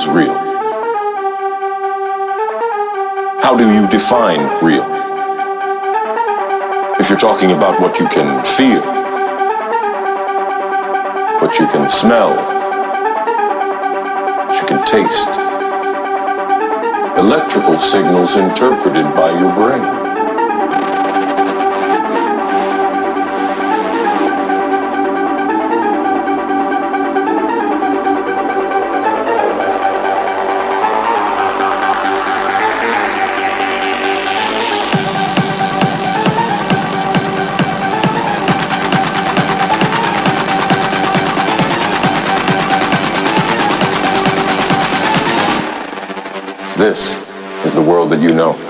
is real? How do you define real? If you're talking about what you can feel, what you can smell, what you can taste, electrical signals interpreted by your brain. That you know.